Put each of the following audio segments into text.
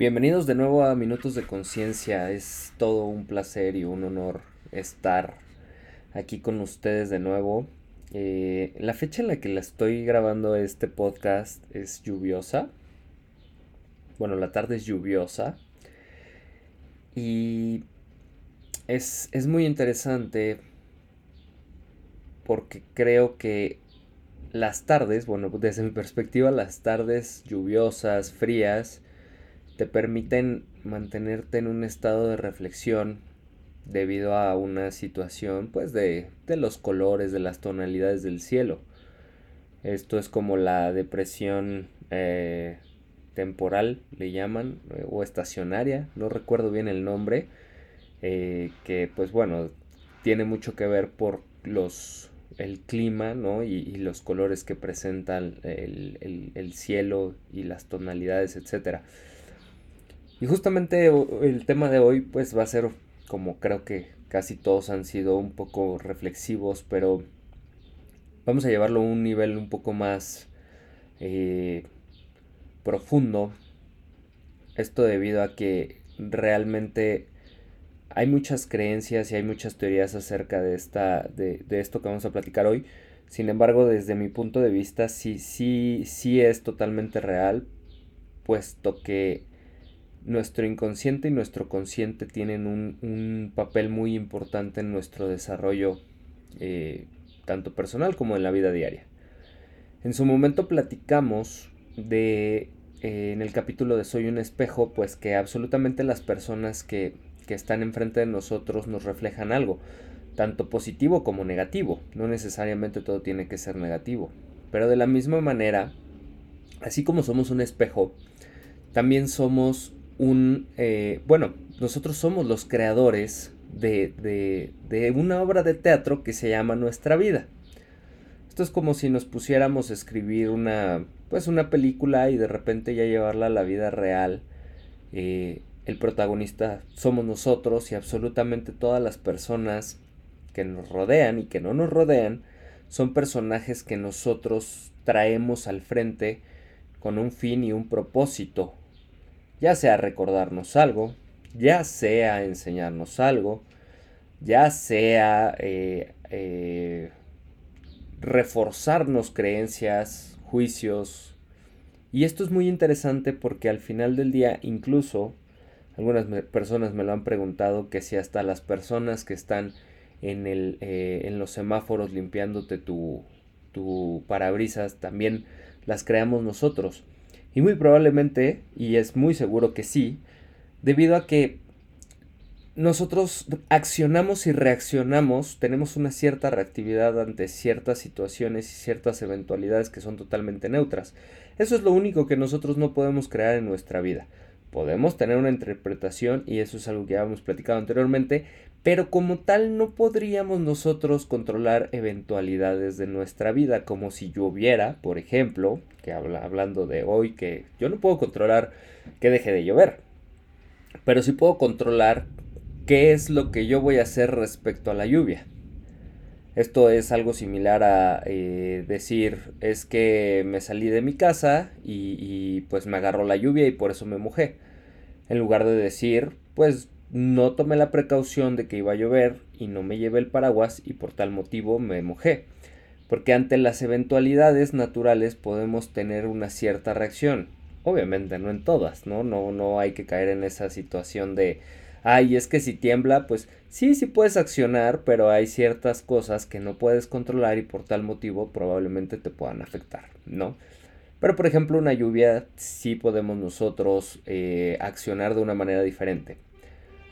Bienvenidos de nuevo a Minutos de Conciencia. Es todo un placer y un honor estar aquí con ustedes de nuevo. Eh, la fecha en la que la estoy grabando este podcast es lluviosa. Bueno, la tarde es lluviosa. Y es, es muy interesante porque creo que las tardes, bueno, desde mi perspectiva, las tardes lluviosas, frías, te permiten mantenerte en un estado de reflexión debido a una situación pues de, de los colores, de las tonalidades del cielo. Esto es como la depresión eh, temporal, le llaman, eh, o estacionaria, no recuerdo bien el nombre, eh, que pues bueno, tiene mucho que ver por los el clima ¿no? y, los colores que presentan el, el, el, cielo y las tonalidades, etcétera. Y justamente el tema de hoy pues va a ser como creo que casi todos han sido un poco reflexivos, pero vamos a llevarlo a un nivel un poco más eh, profundo. Esto debido a que realmente hay muchas creencias y hay muchas teorías acerca de, esta, de, de esto que vamos a platicar hoy. Sin embargo, desde mi punto de vista, sí, sí, sí es totalmente real, puesto que nuestro inconsciente y nuestro consciente tienen un, papel muy importante en nuestro desarrollo, eh, tanto personal como en la vida diaria. En su momento platicamos de, eh, en el capítulo de Soy un espejo, pues que absolutamente las personas que, que están enfrente de nosotros nos reflejan algo, tanto positivo como negativo. No necesariamente todo tiene que ser negativo. Pero de la misma manera, así como somos un espejo, también somos un, eh, bueno, nosotros somos los creadores de, de, de, una obra de teatro que se llama Nuestra Vida. Esto es como si nos pusiéramos a escribir una, pues una película y de repente ya llevarla a la vida real. Eh, el protagonista somos nosotros y absolutamente todas las personas que nos rodean y que no nos rodean son personajes que nosotros traemos al frente con un fin y un propósito ya sea recordarnos algo, ya sea enseñarnos algo, ya sea eh, eh, reforzarnos creencias, juicios. Y esto es muy interesante porque al final del día incluso algunas personas me lo han preguntado que si hasta las personas que están en, el, eh, en los semáforos limpiándote tu, tu parabrisas también las creamos nosotros. Y muy probablemente, y es muy seguro que sí, debido a que nosotros accionamos y reaccionamos, tenemos una cierta reactividad ante ciertas situaciones y ciertas eventualidades que son totalmente neutras. Eso es lo único que nosotros no podemos crear en nuestra vida. Podemos tener una interpretación y eso es algo que ya hemos platicado anteriormente, pero como tal no podríamos nosotros controlar eventualidades de nuestra vida, como si lloviera, por ejemplo, que habla, hablando de hoy, que yo no puedo controlar que deje de llover, pero sí puedo controlar qué es lo que yo voy a hacer respecto a la lluvia. Esto es algo similar a eh, decir, es que me salí de mi casa y, y pues me agarró la lluvia y por eso me mojé. En lugar de decir, pues no tomé la precaución de que iba a llover y no me llevé el paraguas y por tal motivo me mojé. Porque ante las eventualidades naturales podemos tener una cierta reacción. Obviamente no en todas, ¿no? No, no hay que caer en esa situación de, ay, es que si tiembla, pues sí, sí puedes accionar, pero hay ciertas cosas que no puedes controlar y por tal motivo probablemente te puedan afectar, ¿no? Pero por ejemplo una lluvia sí podemos nosotros eh, accionar de una manera diferente.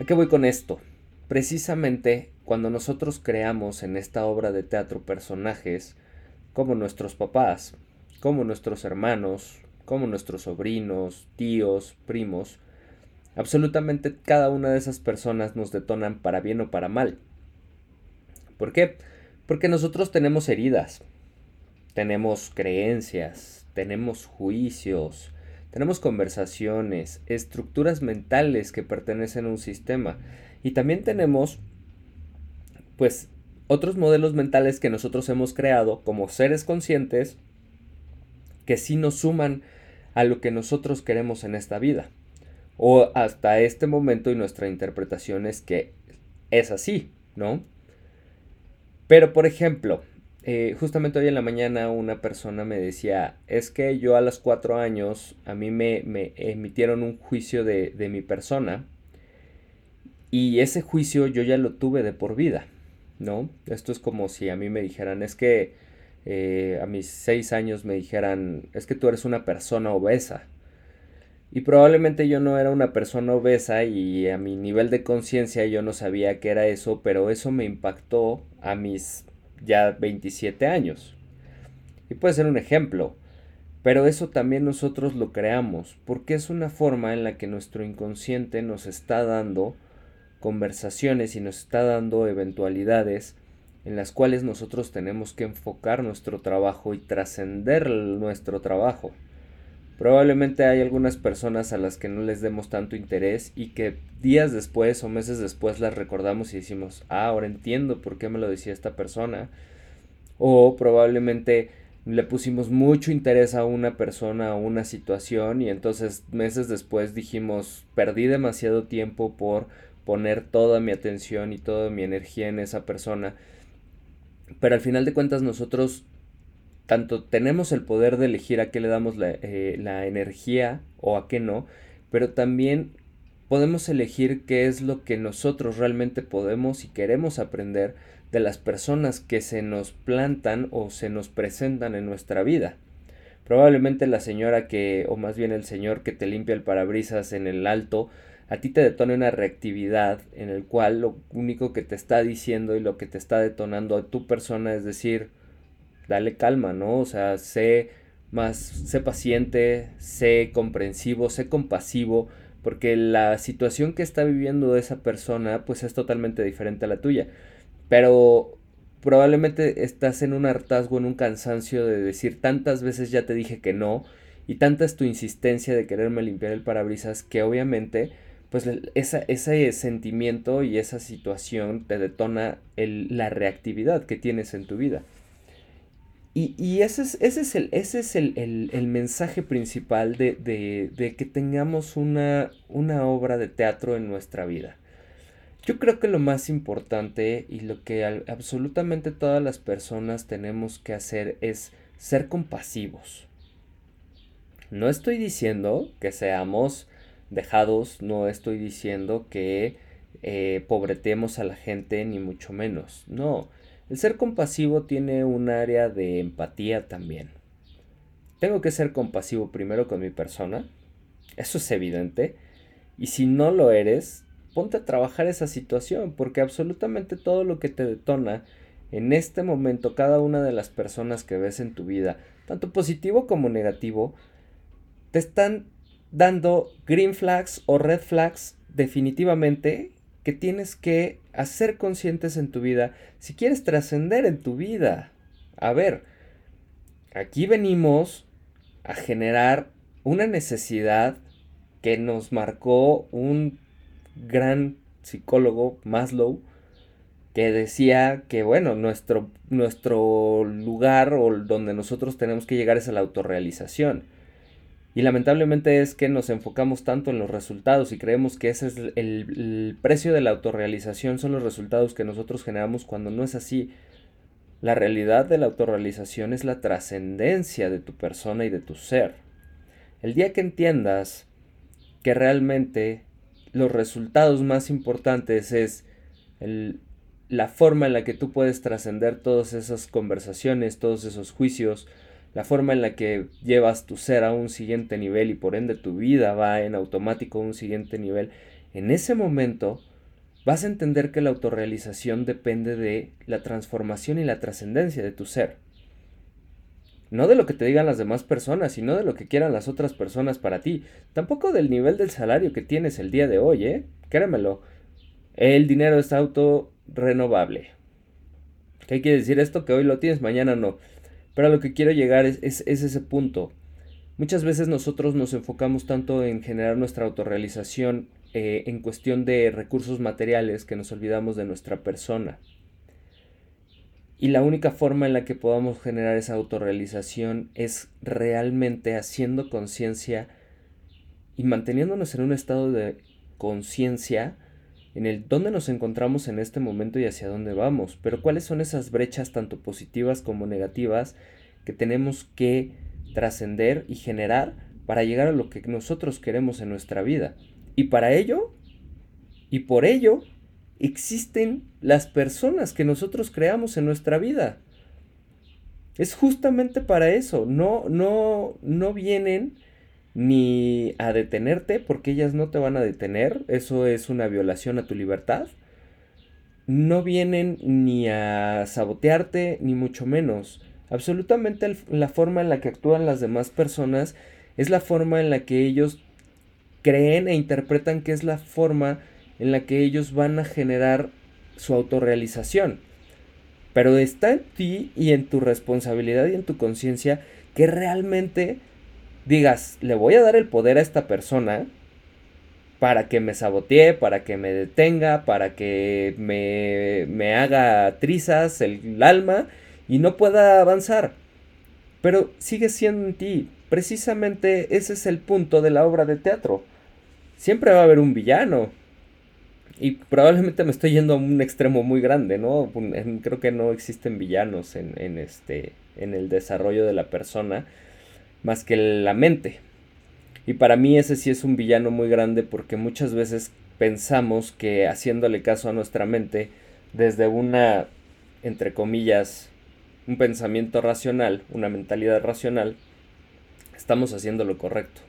¿A qué voy con esto? Precisamente cuando nosotros creamos en esta obra de teatro personajes como nuestros papás, como nuestros hermanos, como nuestros sobrinos, tíos, primos, absolutamente cada una de esas personas nos detonan para bien o para mal. ¿Por qué? Porque nosotros tenemos heridas, tenemos creencias, tenemos juicios, tenemos conversaciones, estructuras mentales que pertenecen a un sistema. Y también tenemos, pues, otros modelos mentales que nosotros hemos creado como seres conscientes que sí nos suman a lo que nosotros queremos en esta vida. O hasta este momento y nuestra interpretación es que es así, ¿no? Pero por ejemplo, eh, justamente hoy en la mañana una persona me decía, es que yo a los cuatro años a mí me, me emitieron un juicio de, de mi persona y ese juicio yo ya lo tuve de por vida, ¿no? Esto es como si a mí me dijeran, es que eh, a mis seis años me dijeran, es que tú eres una persona obesa. Y probablemente yo no era una persona obesa y a mi nivel de conciencia yo no sabía que era eso, pero eso me impactó a mis ya 27 años. Y puede ser un ejemplo, pero eso también nosotros lo creamos, porque es una forma en la que nuestro inconsciente nos está dando conversaciones y nos está dando eventualidades en las cuales nosotros tenemos que enfocar nuestro trabajo y trascender nuestro trabajo. Probablemente hay algunas personas a las que no les demos tanto interés y que días después o meses después las recordamos y decimos, ah, ahora entiendo por qué me lo decía esta persona. O probablemente le pusimos mucho interés a una persona o una situación y entonces meses después dijimos, perdí demasiado tiempo por poner toda mi atención y toda mi energía en esa persona. Pero al final de cuentas nosotros tanto tenemos el poder de elegir a qué le damos la, eh, la energía o a qué no, pero también podemos elegir qué es lo que nosotros realmente podemos y queremos aprender de las personas que se nos plantan o se nos presentan en nuestra vida. Probablemente la señora que, o más bien el señor que te limpia el parabrisas en el alto, a ti te detone una reactividad en el cual lo único que te está diciendo y lo que te está detonando a tu persona es decir, dale calma, ¿no? O sea, sé más, sé paciente, sé comprensivo, sé compasivo, porque la situación que está viviendo esa persona pues es totalmente diferente a la tuya. Pero probablemente estás en un hartazgo, en un cansancio de decir tantas veces ya te dije que no, y tanta es tu insistencia de quererme limpiar el parabrisas que obviamente pues ese sentimiento y esa situación te detona la reactividad que tienes en tu vida. Y, ese es, ese es, el, ese es el, mensaje principal de, que tengamos una, una, obra de teatro en nuestra vida. Yo creo que lo más importante y lo que absolutamente todas las personas tenemos que hacer es ser compasivos. No estoy diciendo que seamos dejados, no estoy diciendo que eh, pobretemos a la gente, ni mucho menos. No, el ser compasivo tiene un área de empatía también. Tengo que ser compasivo primero con mi persona, eso es evidente, y si no lo eres, ponte a trabajar esa situación, porque absolutamente todo lo que te detona en este momento, cada una de las personas que ves en tu vida, tanto positivo como negativo, te están dando green flags o red flags definitivamente que tienes que hacer conscientes en tu vida si quieres trascender en tu vida. A ver, aquí venimos a generar una necesidad que nos marcó un gran psicólogo, Maslow, que decía que, bueno, nuestro, nuestro lugar o donde nosotros tenemos que llegar es a la autorrealización. Y lamentablemente es que nos enfocamos tanto en los resultados y creemos que ese es el, precio de la autorrealización, son los resultados que nosotros generamos cuando no es así. La realidad de la autorrealización es la trascendencia de tu persona y de tu ser. El día que entiendas que realmente los resultados más importantes es la forma en la que tú puedes trascender todas esas conversaciones, todos esos juicios, la forma en la que llevas tu ser a un siguiente nivel y por ende tu vida va en automático a un siguiente nivel, en ese momento vas a entender que la autorrealización depende de la transformación y la trascendencia de tu ser. No de lo que te digan las demás personas, sino de lo que quieran las otras personas para ti. Tampoco del nivel del salario que tienes el día de hoy, ¿eh? Créemelo. El dinero es autorrenovable. ¿Qué quiere decir esto? Que hoy lo tienes, mañana no. Pero a lo que quiero llegar es, ese punto. Muchas veces nosotros nos enfocamos tanto en generar nuestra autorrealización eh, en cuestión de recursos materiales que nos olvidamos de nuestra persona. Y la única forma en la que podamos generar esa autorrealización es realmente haciendo conciencia y manteniéndonos en un estado de conciencia en el dónde nos encontramos en este momento y hacia dónde vamos, pero cuáles son esas brechas tanto positivas como negativas que tenemos que trascender y generar para llegar a lo que nosotros queremos en nuestra vida. Y para ello, y por ello, existen las personas que nosotros creamos en nuestra vida. Es justamente para eso, no, no, no vienen ni a detenerte, porque ellas no te van a detener, eso es una violación a tu libertad. No vienen ni a sabotearte, ni mucho menos. Absolutamente la forma en la que actúan las demás personas es la forma en la que ellos creen e interpretan que es la forma en la que ellos van a generar su autorrealización. Pero está en ti y en tu responsabilidad y en tu conciencia que realmente digas, le voy a dar el poder a esta persona para que me sabotee, para que me detenga, para que me, me haga trizas el, alma y no pueda avanzar. Pero sigue siendo en ti. Precisamente ese es el punto de la obra de teatro. Siempre va a haber un villano. Y probablemente me estoy yendo a un extremo muy grande, ¿no? Creo que no existen villanos en, en este, en el desarrollo de la persona más que la mente. Y para mí ese sí es un villano muy grande porque muchas veces pensamos que haciéndole caso a nuestra mente desde una, entre comillas, un pensamiento racional, una mentalidad racional, estamos haciendo lo correcto.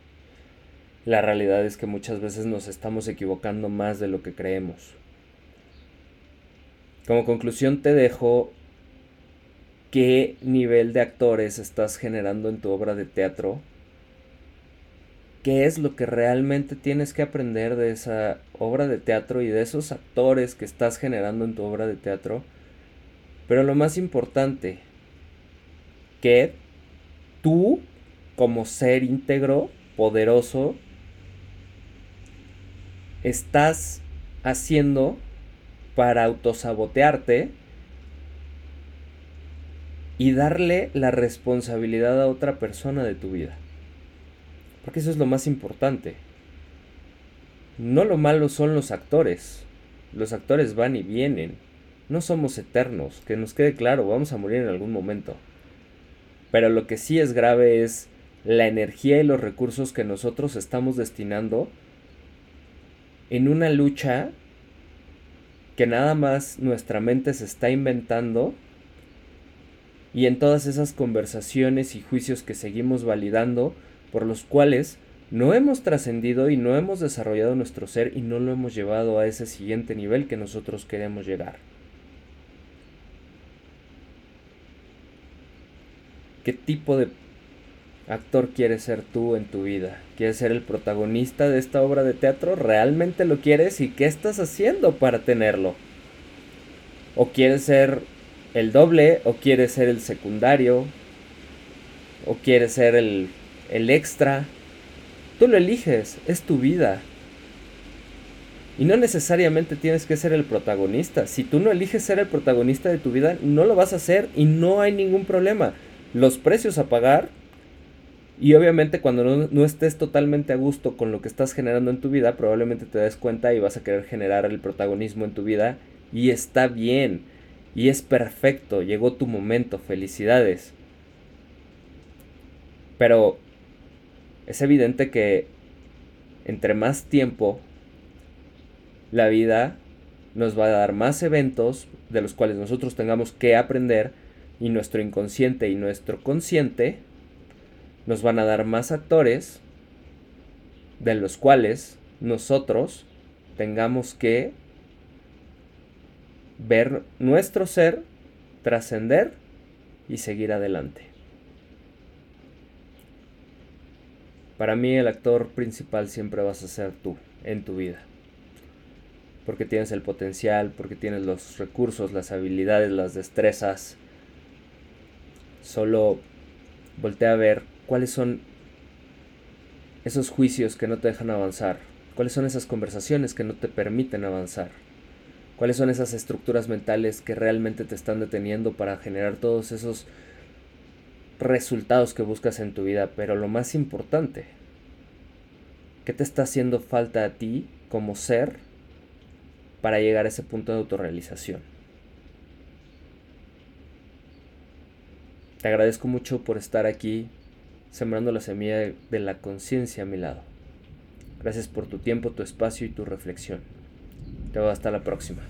La realidad es que muchas veces nos estamos equivocando más de lo que creemos. Como conclusión te dejo qué nivel de actores estás generando en tu obra de teatro, qué es lo que realmente tienes que aprender de esa obra de teatro y de esos actores que estás generando en tu obra de teatro. Pero lo más importante, que tú como ser íntegro, poderoso, estás haciendo para autosabotearte y darle la responsabilidad a otra persona de tu vida. Porque eso es lo más importante. No lo malo son los actores. Los actores van y vienen. No somos eternos, que nos quede claro, vamos a morir en algún momento. Pero lo que sí es grave es la energía y los recursos que nosotros estamos destinando en una lucha que nada más nuestra mente se está inventando y en todas esas conversaciones y juicios que seguimos validando, por los cuales no hemos trascendido y no hemos desarrollado nuestro ser y no lo hemos llevado a ese siguiente nivel que nosotros queremos llegar. ¿Qué tipo de actor quieres ser tú en tu vida? ¿Quieres ser el protagonista de esta obra de teatro? ¿Realmente lo quieres y qué estás haciendo para tenerlo? ¿O quieres ser el doble o quieres ser el secundario o quieres ser el, el extra. Tú lo eliges, es tu vida. Y no necesariamente tienes que ser el protagonista. Si tú no eliges ser el protagonista de tu vida, no lo vas a hacer y no hay ningún problema. Los precios a pagar y obviamente cuando no, no, estés totalmente a gusto con lo que estás generando en tu vida, probablemente te des cuenta y vas a querer generar el protagonismo en tu vida. Y está bien. Y es perfecto, llegó tu momento, felicidades. Pero es evidente que entre más tiempo la vida nos va a dar más eventos de los cuales nosotros tengamos que aprender y nuestro inconsciente y nuestro consciente nos van a dar más actores de los cuales nosotros tengamos que ver nuestro ser, trascender y seguir adelante. Para mí el actor principal siempre vas a ser tú en tu vida. Porque tienes el potencial, porque tienes los recursos, las habilidades, las destrezas. Solo voltea a ver cuáles son esos juicios que no te dejan avanzar. Cuáles son esas conversaciones que no te permiten avanzar cuáles son esas estructuras mentales que realmente te están deteniendo para generar todos esos resultados que buscas en tu vida. Pero lo más importante ¿Qué te está haciendo falta a ti como ser para llegar a ese punto de autorrealización? Te agradezco mucho por estar aquí sembrando la semilla de la conciencia a mi lado. Gracias por tu tiempo, tu espacio y tu reflexión. Veo hasta la próxima.